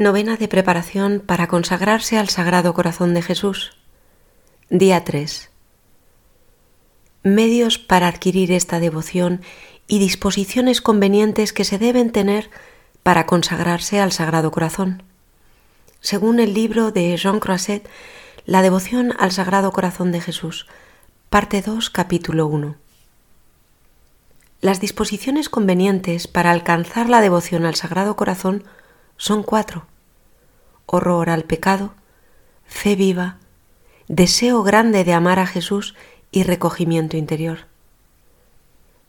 Novena de preparación para consagrarse al Sagrado Corazón de Jesús. Día 3. Medios para adquirir esta devoción y disposiciones convenientes que se deben tener para consagrarse al Sagrado Corazón. Según el libro de Jean Croisset, La devoción al Sagrado Corazón de Jesús, parte 2, capítulo 1. Las disposiciones convenientes para alcanzar la devoción al Sagrado Corazón son cuatro. Horror al pecado, fe viva, deseo grande de amar a Jesús y recogimiento interior.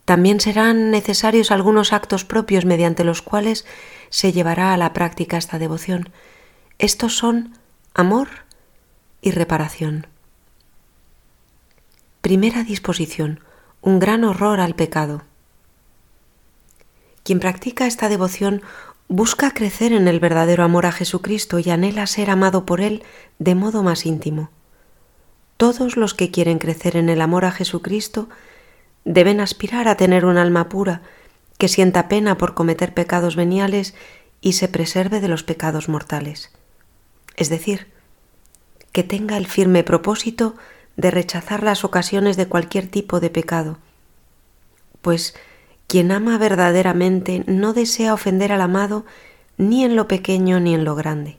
También serán necesarios algunos actos propios mediante los cuales se llevará a la práctica esta devoción. Estos son amor y reparación. Primera disposición, un gran horror al pecado. Quien practica esta devoción busca crecer en el verdadero amor a Jesucristo y anhela ser amado por Él de modo más íntimo. Todos los que quieren crecer en el amor a Jesucristo deben aspirar a tener un alma pura, que sienta pena por cometer pecados veniales y se preserve de los pecados mortales. Es decir, que tenga el firme propósito de rechazar las ocasiones de cualquier tipo de pecado, pues quien ama verdaderamente no desea ofender al amado ni en lo pequeño ni en lo grande.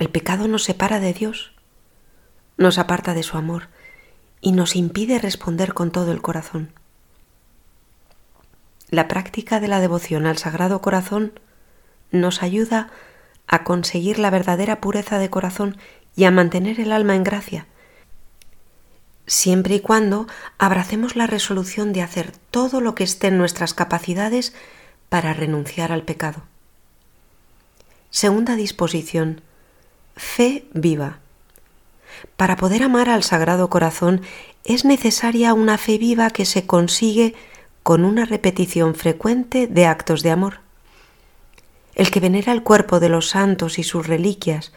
El pecado nos separa de Dios, nos aparta de su amor y nos impide responder con todo el corazón. La práctica de la devoción al Sagrado Corazón nos ayuda a conseguir la verdadera pureza de corazón y a mantener el alma en gracia, siempre y cuando abracemos la resolución de hacer todo lo que esté en nuestras capacidades para renunciar al pecado. Segunda disposición. Fe viva. Para poder amar al Sagrado Corazón es necesaria una fe viva que se consigue con una repetición frecuente de actos de amor. El que venera el cuerpo de los santos y sus reliquias,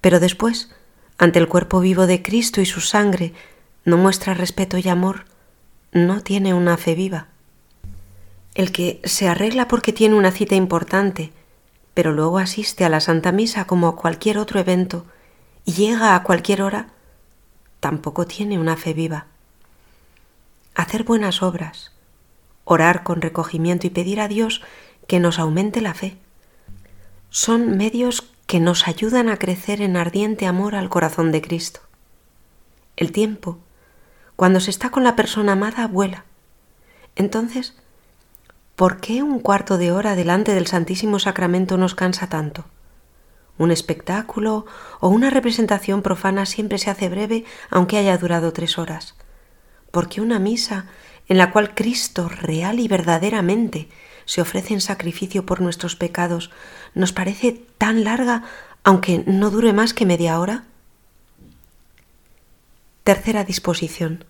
pero después, ante el cuerpo vivo de Cristo y su sangre, no muestra respeto y amor, no tiene una fe viva. El que se arregla porque tiene una cita importante, pero luego asiste a la Santa Misa como a cualquier otro evento y llega a cualquier hora, tampoco tiene una fe viva. Hacer buenas obras, orar con recogimiento y pedir a Dios que nos aumente la fe, son medios que nos ayudan a crecer en ardiente amor al corazón de Cristo. El tiempo cuando se está con la persona amada, vuela. Entonces, ¿por qué un cuarto de hora delante del Santísimo Sacramento nos cansa tanto? Un espectáculo o una representación profana siempre se hace breve aunque haya durado tres horas. Porque una misa en la cual Cristo real y verdaderamente se ofrece en sacrificio por nuestros pecados nos parece tan larga aunque no dure más que media hora? Tercera disposición.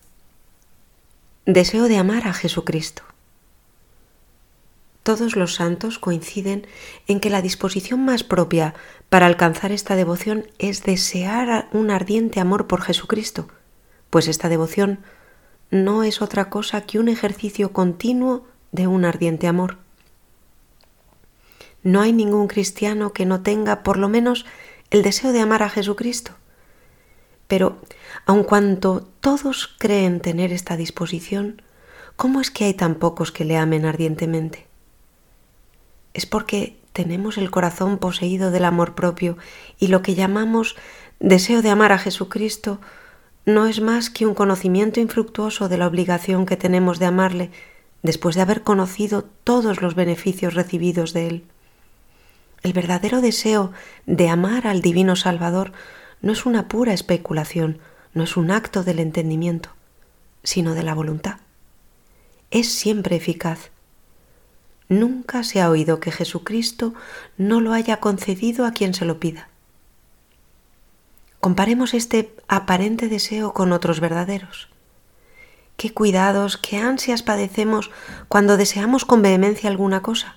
Deseo de amar a Jesucristo. Todos los santos coinciden en que la disposición más propia para alcanzar esta devoción es desear un ardiente amor por Jesucristo, pues esta devoción no es otra cosa que un ejercicio continuo de un ardiente amor. No hay ningún cristiano que no tenga por lo menos el deseo de amar a Jesucristo. Pero, aun cuanto todos creen tener esta disposición, ¿cómo es que hay tan pocos que le amen ardientemente? Es porque tenemos el corazón poseído del amor propio y lo que llamamos deseo de amar a Jesucristo no es más que un conocimiento infructuoso de la obligación que tenemos de amarle después de haber conocido todos los beneficios recibidos de él. El verdadero deseo de amar al Divino Salvador no es una pura especulación, no es un acto del entendimiento, sino de la voluntad. Es siempre eficaz. Nunca se ha oído que Jesucristo no lo haya concedido a quien se lo pida. Comparemos este aparente deseo con otros verdaderos. Qué cuidados, qué ansias padecemos cuando deseamos con vehemencia alguna cosa.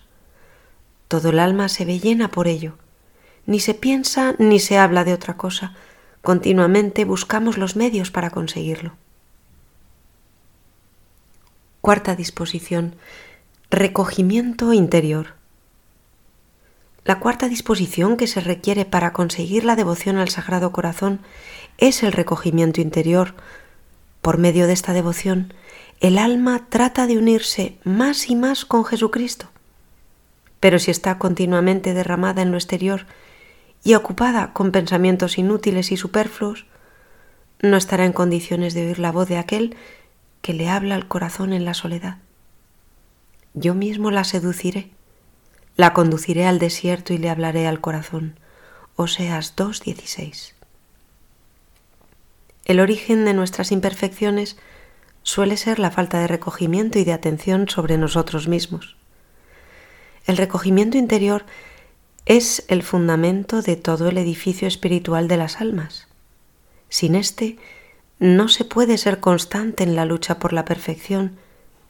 Todo el alma se ve llena por ello ni se piensa ni se habla de otra cosa. Continuamente buscamos los medios para conseguirlo. Cuarta disposición. Recogimiento interior. La cuarta disposición que se requiere para conseguir la devoción al Sagrado Corazón es el recogimiento interior. Por medio de esta devoción, el alma trata de unirse más y más con Jesucristo. Pero si está continuamente derramada en lo exterior y ocupada con pensamientos inútiles y superfluos, no estará en condiciones de oír la voz de aquel que le habla al corazón en la soledad. Yo mismo la seduciré, la conduciré al desierto y le hablaré al corazón. Oseas 2.16. El origen de nuestras imperfecciones suele ser la falta de recogimiento y de atención sobre nosotros mismos. El recogimiento interior es el fundamento de todo el edificio espiritual de las almas. Sin éste, no se puede ser constante en la lucha por la perfección,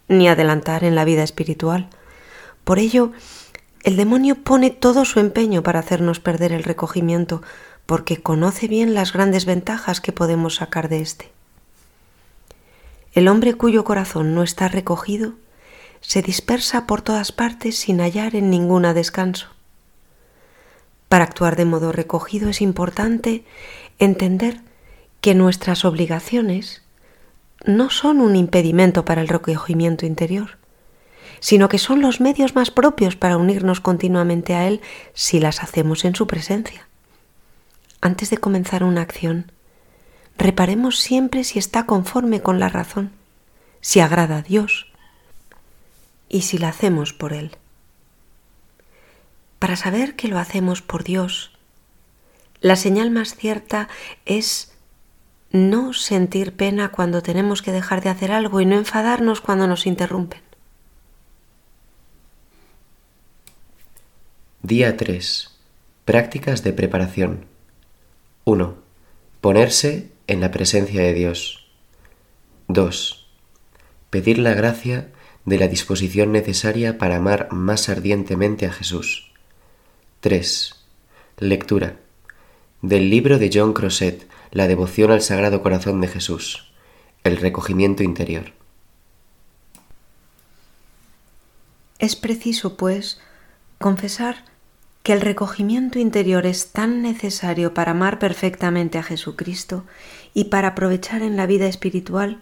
ni adelantar en la vida espiritual. Por ello, el demonio pone todo su empeño para hacernos perder el recogimiento, porque conoce bien las grandes ventajas que podemos sacar de éste. El hombre cuyo corazón no está recogido se dispersa por todas partes sin hallar en ninguna descanso. Para actuar de modo recogido es importante entender que nuestras obligaciones no son un impedimento para el recogimiento interior, sino que son los medios más propios para unirnos continuamente a Él si las hacemos en su presencia. Antes de comenzar una acción, reparemos siempre si está conforme con la razón, si agrada a Dios y si la hacemos por Él. Para saber que lo hacemos por Dios, la señal más cierta es no sentir pena cuando tenemos que dejar de hacer algo y no enfadarnos cuando nos interrumpen. Día 3. Prácticas de preparación. 1. Ponerse en la presencia de Dios. 2. Pedir la gracia de la disposición necesaria para amar más ardientemente a Jesús. 3. Lectura. Del libro de John Crosset, La devoción al Sagrado Corazón de Jesús. El recogimiento interior. Es preciso, pues, confesar que el recogimiento interior es tan necesario para amar perfectamente a Jesucristo y para aprovechar en la vida espiritual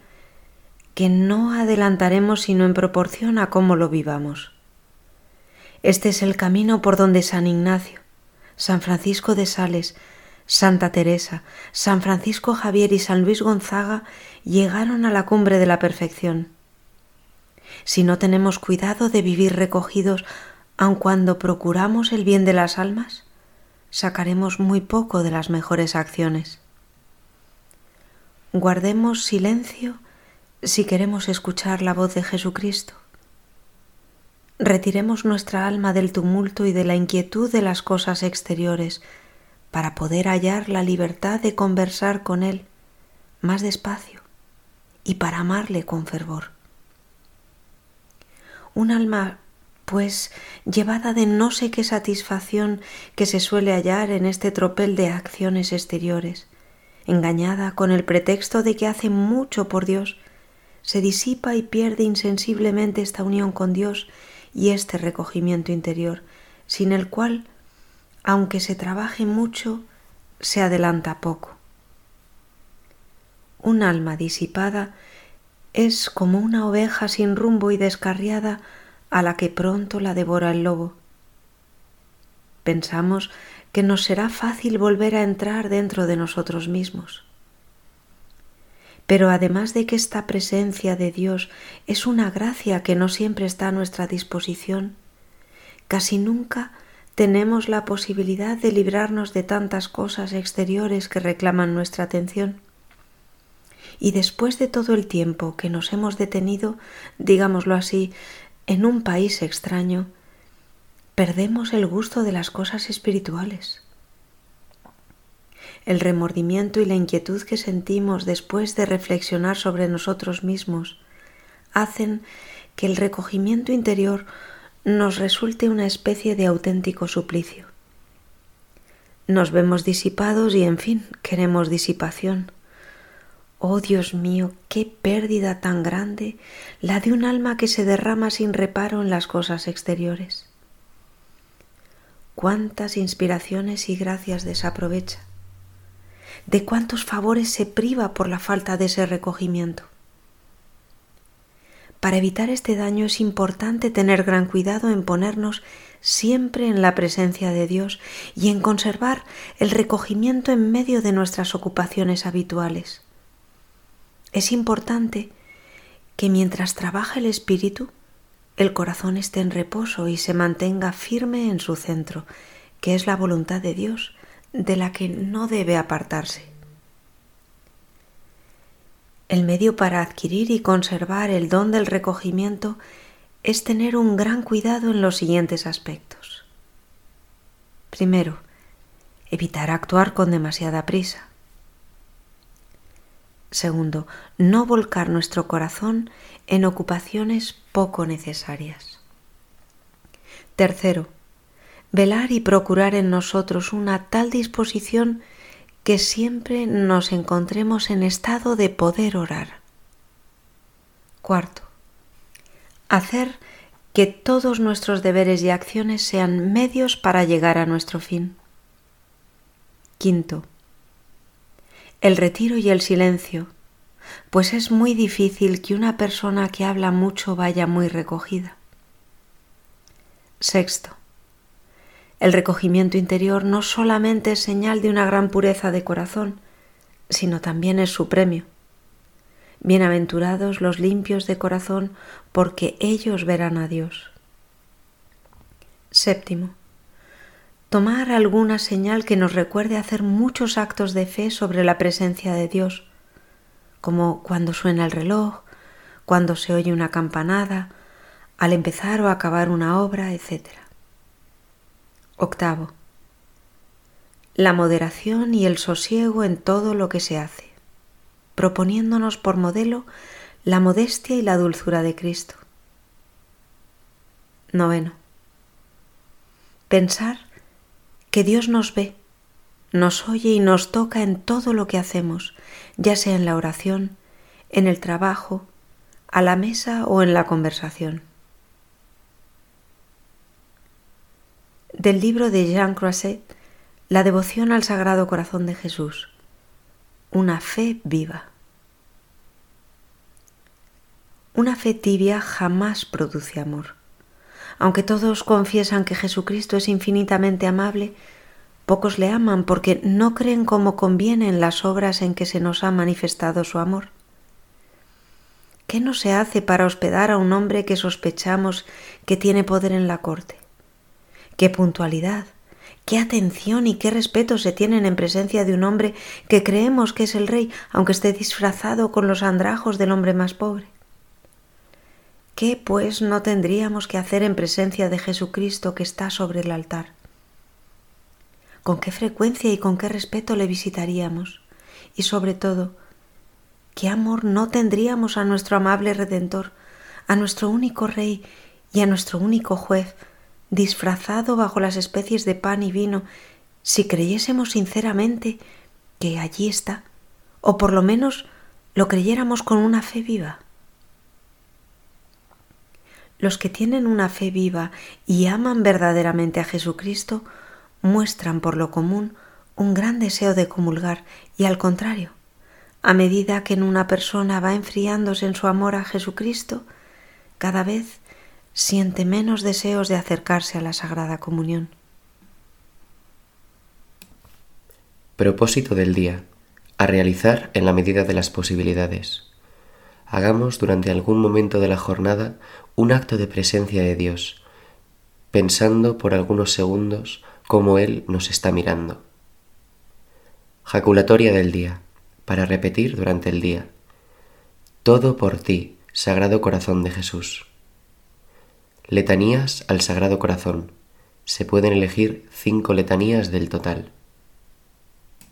que no adelantaremos sino en proporción a cómo lo vivamos. Este es el camino por donde San Ignacio, San Francisco de Sales, Santa Teresa, San Francisco Javier y San Luis Gonzaga llegaron a la cumbre de la perfección. Si no tenemos cuidado de vivir recogidos aun cuando procuramos el bien de las almas, sacaremos muy poco de las mejores acciones. Guardemos silencio si queremos escuchar la voz de Jesucristo. Retiremos nuestra alma del tumulto y de la inquietud de las cosas exteriores para poder hallar la libertad de conversar con Él más despacio y para amarle con fervor. Un alma pues llevada de no sé qué satisfacción que se suele hallar en este tropel de acciones exteriores, engañada con el pretexto de que hace mucho por Dios, se disipa y pierde insensiblemente esta unión con Dios y este recogimiento interior, sin el cual, aunque se trabaje mucho, se adelanta poco. Un alma disipada es como una oveja sin rumbo y descarriada a la que pronto la devora el lobo. Pensamos que nos será fácil volver a entrar dentro de nosotros mismos. Pero además de que esta presencia de Dios es una gracia que no siempre está a nuestra disposición, casi nunca tenemos la posibilidad de librarnos de tantas cosas exteriores que reclaman nuestra atención. Y después de todo el tiempo que nos hemos detenido, digámoslo así, en un país extraño, perdemos el gusto de las cosas espirituales. El remordimiento y la inquietud que sentimos después de reflexionar sobre nosotros mismos hacen que el recogimiento interior nos resulte una especie de auténtico suplicio. Nos vemos disipados y, en fin, queremos disipación. Oh Dios mío, qué pérdida tan grande la de un alma que se derrama sin reparo en las cosas exteriores. cuántas inspiraciones y gracias desaprovecha, de cuántos favores se priva por la falta de ese recogimiento. Para evitar este daño es importante tener gran cuidado en ponernos siempre en la presencia de Dios y en conservar el recogimiento en medio de nuestras ocupaciones habituales. Es importante que mientras trabaja el espíritu, el corazón esté en reposo y se mantenga firme en su centro, que es la voluntad de Dios, de la que no debe apartarse. El medio para adquirir y conservar el don del recogimiento es tener un gran cuidado en los siguientes aspectos. Primero, evitar actuar con demasiada prisa. Segundo, no volcar nuestro corazón en ocupaciones poco necesarias. Tercero, velar y procurar en nosotros una tal disposición que siempre nos encontremos en estado de poder orar. Cuarto, hacer que todos nuestros deberes y acciones sean medios para llegar a nuestro fin. Quinto, el retiro y el silencio, pues es muy difícil que una persona que habla mucho vaya muy recogida. Sexto, el recogimiento interior no solamente es señal de una gran pureza de corazón, sino también es su premio. Bienaventurados los limpios de corazón, porque ellos verán a Dios. Séptimo, tomar alguna señal que nos recuerde hacer muchos actos de fe sobre la presencia de Dios, como cuando suena el reloj, cuando se oye una campanada, al empezar o acabar una obra, etc. Octavo. La moderación y el sosiego en todo lo que se hace, proponiéndonos por modelo la modestia y la dulzura de Cristo. Noveno. Pensar que Dios nos ve, nos oye y nos toca en todo lo que hacemos, ya sea en la oración, en el trabajo, a la mesa o en la conversación. Del libro de Jean Croisset, La devoción al Sagrado Corazón de Jesús, una fe viva. Una fe tibia jamás produce amor. Aunque todos confiesan que Jesucristo es infinitamente amable, pocos le aman porque no creen como conviene en las obras en que se nos ha manifestado su amor. ¿Qué no se hace para hospedar a un hombre que sospechamos que tiene poder en la corte? ¿Qué puntualidad? ¿Qué atención y qué respeto se tienen en presencia de un hombre que creemos que es el rey, aunque esté disfrazado con los andrajos del hombre más pobre? ¿Qué, pues, no tendríamos que hacer en presencia de Jesucristo que está sobre el altar? ¿Con qué frecuencia y con qué respeto le visitaríamos? Y sobre todo, ¿qué amor no tendríamos a nuestro amable Redentor, a nuestro único Rey y a nuestro único juez, disfrazado bajo las especies de pan y vino, si creyésemos sinceramente que allí está, o por lo menos lo creyéramos con una fe viva? Los que tienen una fe viva y aman verdaderamente a Jesucristo muestran por lo común un gran deseo de comulgar y al contrario, a medida que en una persona va enfriándose en su amor a Jesucristo, cada vez siente menos deseos de acercarse a la Sagrada Comunión. Propósito del día. A realizar en la medida de las posibilidades. Hagamos durante algún momento de la jornada un acto de presencia de Dios, pensando por algunos segundos cómo Él nos está mirando. Jaculatoria del día, para repetir durante el día. Todo por ti, Sagrado Corazón de Jesús. Letanías al Sagrado Corazón. Se pueden elegir cinco letanías del total.